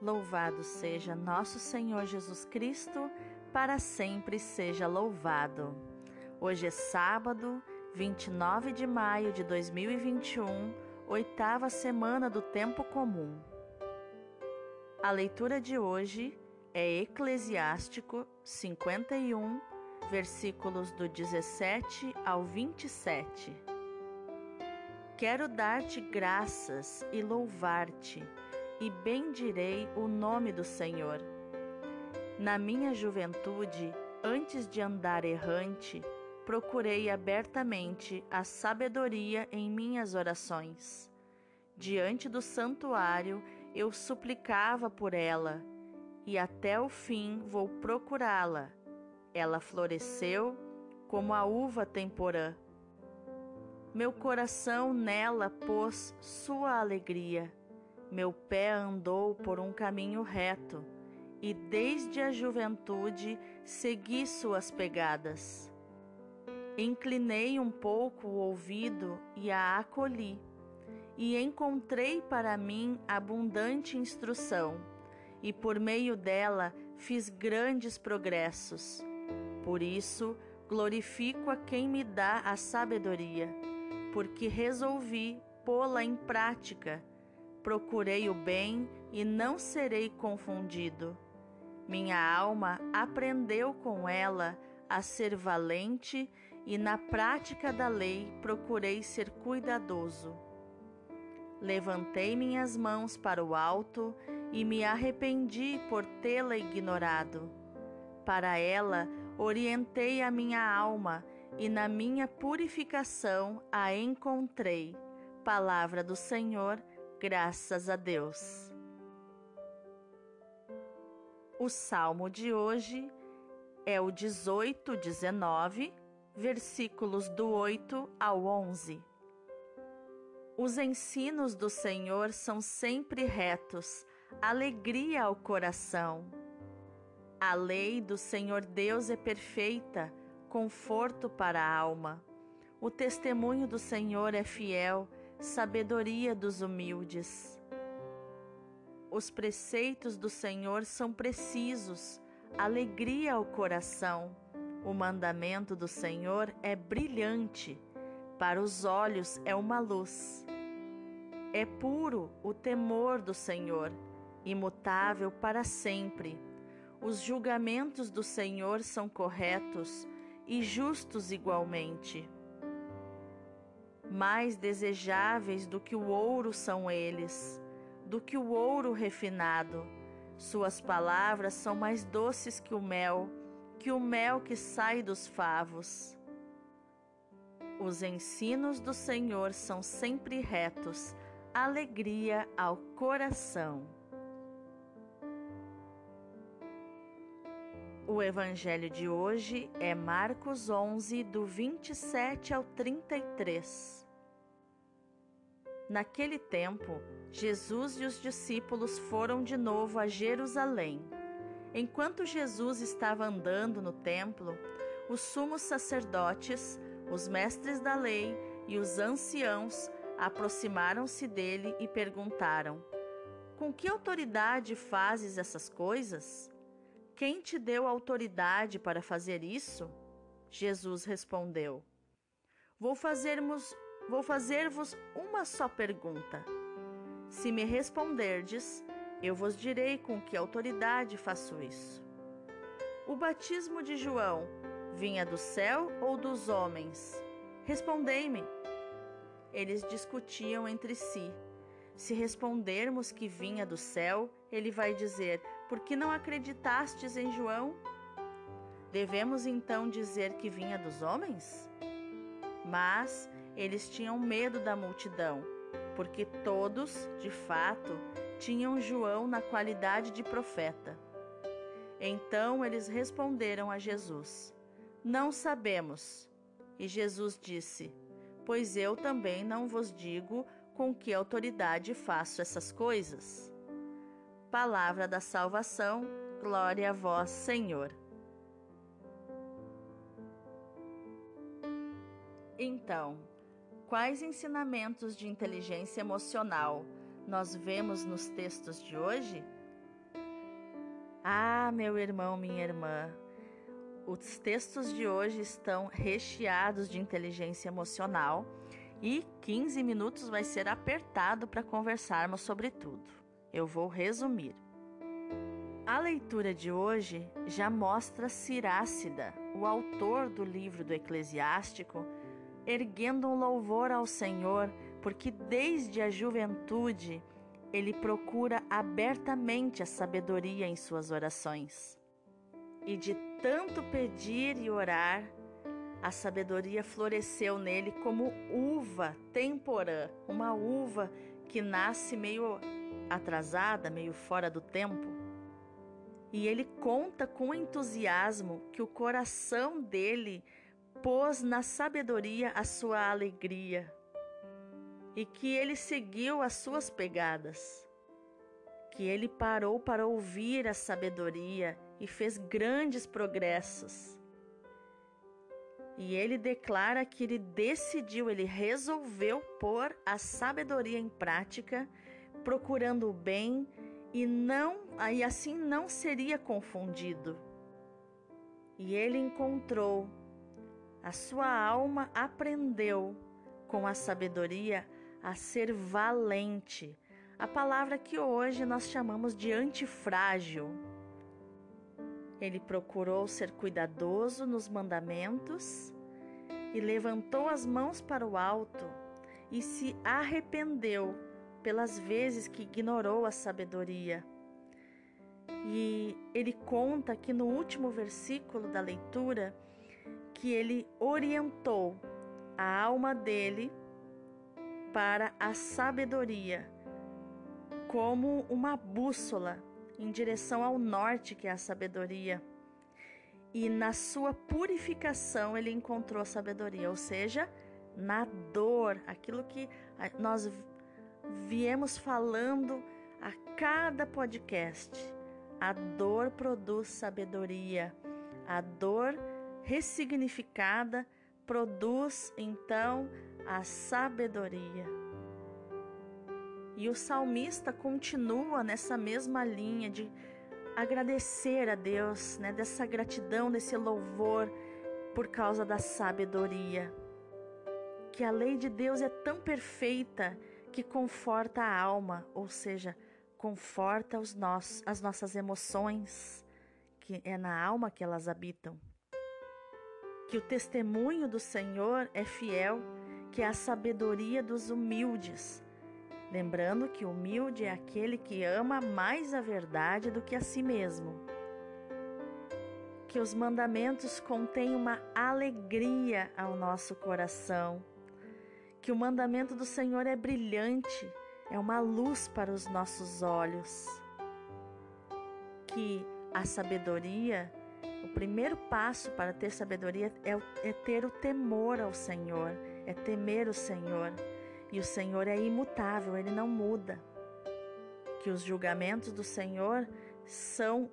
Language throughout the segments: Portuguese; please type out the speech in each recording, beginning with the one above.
Louvado seja nosso Senhor Jesus Cristo, para sempre seja louvado. Hoje é sábado, 29 de maio de 2021, oitava semana do tempo comum. A leitura de hoje é Eclesiástico 51, versículos do 17 ao 27. Quero dar-te graças e louvar-te e bendirei o nome do Senhor. Na minha juventude, antes de andar errante, procurei abertamente a sabedoria em minhas orações. Diante do santuário, eu suplicava por ela, e até o fim vou procurá-la. Ela floresceu como a uva temporã. Meu coração nela pôs sua alegria meu pé andou por um caminho reto, e desde a juventude segui suas pegadas. Inclinei um pouco o ouvido e a acolhi, e encontrei para mim abundante instrução, e por meio dela fiz grandes progressos. Por isso, glorifico a quem me dá a sabedoria, porque resolvi pô-la em prática Procurei o bem e não serei confundido. Minha alma aprendeu com ela a ser valente e na prática da lei procurei ser cuidadoso. Levantei minhas mãos para o alto e me arrependi por tê-la ignorado. Para ela orientei a minha alma e na minha purificação a encontrei. Palavra do Senhor Graças a Deus. O salmo de hoje é o 18, 19, versículos do 8 ao 11. Os ensinos do Senhor são sempre retos, alegria ao coração. A lei do Senhor Deus é perfeita, conforto para a alma. O testemunho do Senhor é fiel, sabedoria dos humildes. Os preceitos do Senhor são precisos, alegria ao coração. O mandamento do Senhor é brilhante, para os olhos é uma luz. É puro o temor do Senhor, imutável para sempre. Os julgamentos do Senhor são corretos e justos igualmente. Mais desejáveis do que o ouro são eles, do que o ouro refinado. Suas palavras são mais doces que o mel, que o mel que sai dos favos. Os ensinos do Senhor são sempre retos, alegria ao coração. O evangelho de hoje é Marcos 11, do 27 ao 33. Naquele tempo, Jesus e os discípulos foram de novo a Jerusalém. Enquanto Jesus estava andando no templo, os sumos sacerdotes, os mestres da lei e os anciãos aproximaram-se dele e perguntaram: Com que autoridade fazes essas coisas? Quem te deu autoridade para fazer isso? Jesus respondeu: Vou fazermos, vou fazer-vos uma só pergunta. Se me responderdes, eu vos direi com que autoridade faço isso. O batismo de João vinha do céu ou dos homens? Respondei-me. Eles discutiam entre si. Se respondermos que vinha do céu, ele vai dizer: Por que não acreditastes em João? Devemos então dizer que vinha dos homens? Mas eles tinham medo da multidão, porque todos, de fato, tinham João na qualidade de profeta. Então eles responderam a Jesus: Não sabemos. E Jesus disse: Pois eu também não vos digo com que autoridade faço essas coisas? Palavra da salvação, glória a vós, Senhor. Então, quais ensinamentos de inteligência emocional nós vemos nos textos de hoje? Ah, meu irmão, minha irmã, os textos de hoje estão recheados de inteligência emocional e 15 minutos vai ser apertado para conversarmos sobre tudo. Eu vou resumir. A leitura de hoje já mostra Cirácida, o autor do livro do Eclesiástico, erguendo um louvor ao Senhor, porque desde a juventude ele procura abertamente a sabedoria em suas orações. E de tanto pedir e orar, a sabedoria floresceu nele como uva temporã, uma uva que nasce meio atrasada, meio fora do tempo. E ele conta com entusiasmo que o coração dele pôs na sabedoria a sua alegria e que ele seguiu as suas pegadas, que ele parou para ouvir a sabedoria e fez grandes progressos. E ele declara que ele decidiu, ele resolveu pôr a sabedoria em prática, procurando o bem e não, aí assim não seria confundido. E ele encontrou, a sua alma aprendeu com a sabedoria a ser valente, a palavra que hoje nós chamamos de antifrágil. Ele procurou ser cuidadoso nos mandamentos e levantou as mãos para o alto e se arrependeu pelas vezes que ignorou a sabedoria. E ele conta que no último versículo da leitura que ele orientou a alma dele para a sabedoria, como uma bússola em direção ao norte, que é a sabedoria. E na sua purificação ele encontrou a sabedoria, ou seja, na dor, aquilo que nós viemos falando a cada podcast. A dor produz sabedoria. A dor ressignificada produz então a sabedoria. E o salmista continua nessa mesma linha de agradecer a Deus, né, dessa gratidão, desse louvor por causa da sabedoria. Que a lei de Deus é tão perfeita que conforta a alma, ou seja, conforta os nossos, as nossas emoções, que é na alma que elas habitam. Que o testemunho do Senhor é fiel que é a sabedoria dos humildes. Lembrando que humilde é aquele que ama mais a verdade do que a si mesmo. Que os mandamentos contêm uma alegria ao nosso coração. Que o mandamento do Senhor é brilhante, é uma luz para os nossos olhos. Que a sabedoria, o primeiro passo para ter sabedoria é, é ter o temor ao Senhor é temer o Senhor. E o Senhor é imutável, ele não muda. Que os julgamentos do Senhor são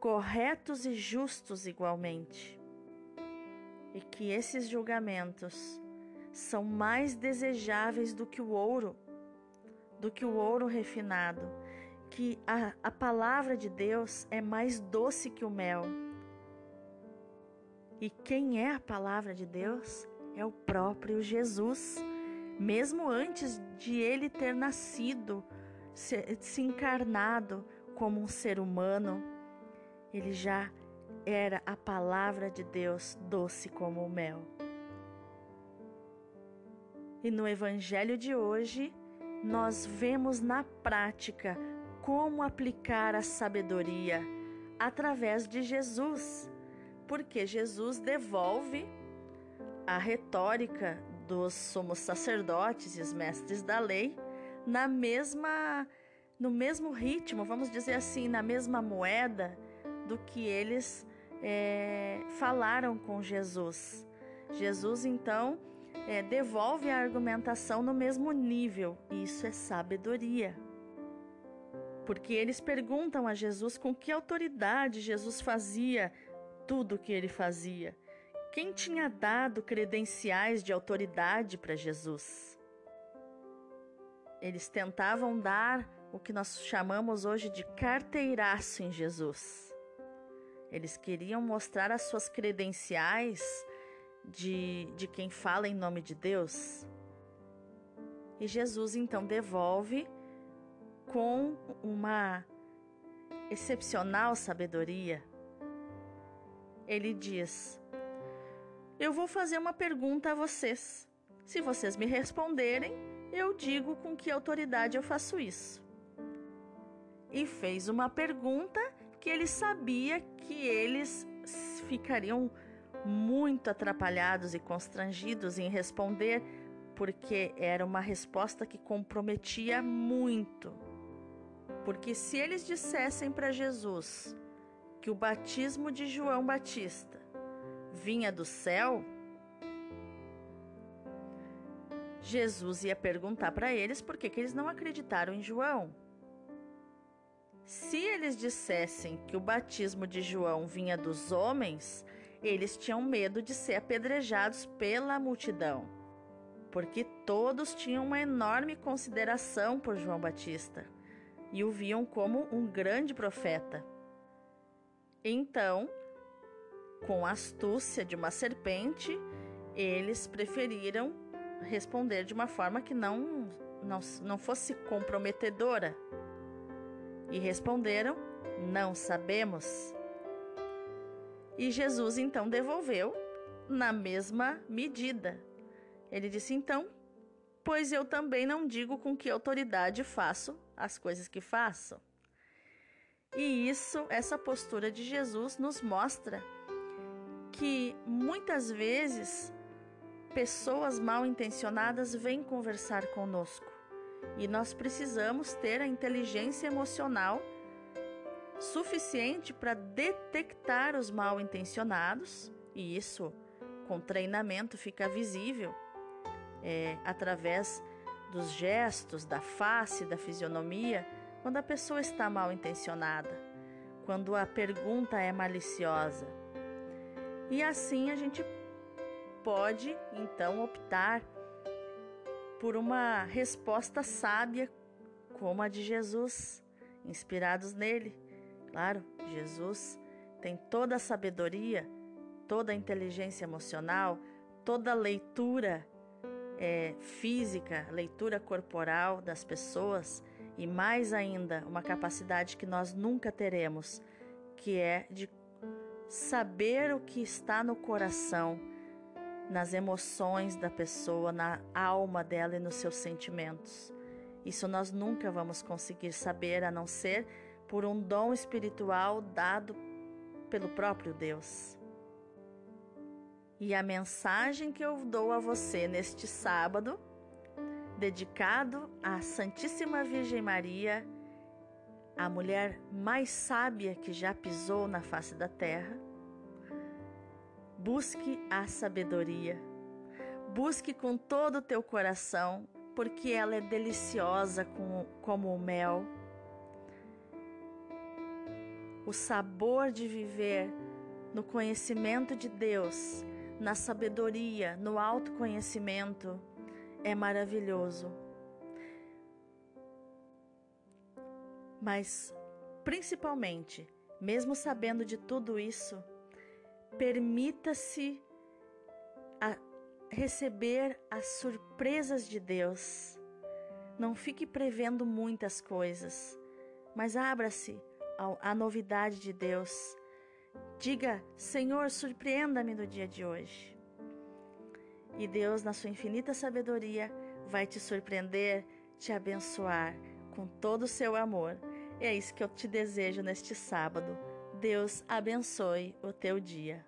corretos e justos igualmente. E que esses julgamentos são mais desejáveis do que o ouro, do que o ouro refinado. Que a, a palavra de Deus é mais doce que o mel. E quem é a palavra de Deus? é o próprio Jesus. Mesmo antes de ele ter nascido, se, encarnado como um ser humano, ele já era a palavra de Deus doce como o mel. E no Evangelho de hoje, nós vemos na prática como aplicar a sabedoria através de Jesus, porque Jesus devolve a retórica dos somos sacerdotes e os mestres da lei na mesma no mesmo ritmo, vamos dizer assim, na mesma moeda do que eles é, falaram com Jesus. Jesus então é, devolve a argumentação no mesmo nível. Isso é sabedoria. Porque eles perguntam a Jesus com que autoridade Jesus fazia tudo o que ele fazia. Quem tinha dado credenciais de autoridade para Jesus? Eles tentavam dar o que nós chamamos hoje de carteiraço em Jesus. Eles queriam mostrar as suas credenciais de, de quem fala em nome de Deus. E Jesus então devolve com uma excepcional sabedoria. Ele diz: Eu vou fazer uma pergunta a vocês. Se vocês me responderem, eu digo com que autoridade eu faço isso. E fez uma pergunta que ele sabia que eles ficariam muito atrapalhados e constrangidos em responder, porque era uma resposta que comprometia muito. Porque se eles dissessem para Jesus que o batismo de João Batista vinha do céu, Jesus ia perguntar para eles por que, que eles não acreditaram em João. Se eles dissessem que o batismo de João vinha dos homens, eles tinham medo de ser apedrejados pela multidão, porque todos tinham uma enorme consideração por João Batista e o viam como um grande profeta. Então, com a astúcia de uma serpente, eles preferiram responder de uma forma que não, não, não fosse comprometedora. E responderam: Não sabemos. E Jesus então devolveu na mesma medida. Ele disse: Então, pois eu também não digo com que autoridade faço as coisas que faço. E isso, essa postura de Jesus nos mostra que muitas vezes pessoas mal intencionadas vêm conversar conosco. E nós precisamos ter a inteligência emocional suficiente para detectar os mal intencionados, e isso com treinamento fica visível é, através dos gestos, da face, da fisionomia, quando a pessoa está mal intencionada, quando a pergunta é maliciosa. E assim a gente pode então optar por uma resposta sábia como a de Jesus, inspirados nele. Claro, Jesus tem toda a sabedoria, toda a inteligência emocional, toda a leitura é, física, leitura corporal das pessoas e mais ainda uma capacidade que nós nunca teremos, que é de saber o que está no coração nas emoções da pessoa, na alma dela e nos seus sentimentos. Isso nós nunca vamos conseguir saber a não ser por um dom espiritual dado pelo próprio Deus. E a mensagem que eu dou a você neste sábado, dedicado à Santíssima Virgem Maria, a mulher mais sábia que já pisou na face da terra, Busque a sabedoria. Busque com todo o teu coração, porque ela é deliciosa como o mel. O sabor de viver no conhecimento de Deus, na sabedoria, no autoconhecimento, é maravilhoso. Mas, principalmente, mesmo sabendo de tudo isso, Permita-se receber as surpresas de Deus. Não fique prevendo muitas coisas, mas abra-se à novidade de Deus. Diga: Senhor, surpreenda-me no dia de hoje. E Deus, na sua infinita sabedoria, vai te surpreender, te abençoar com todo o seu amor. E é isso que eu te desejo neste sábado. Deus abençoe o teu dia.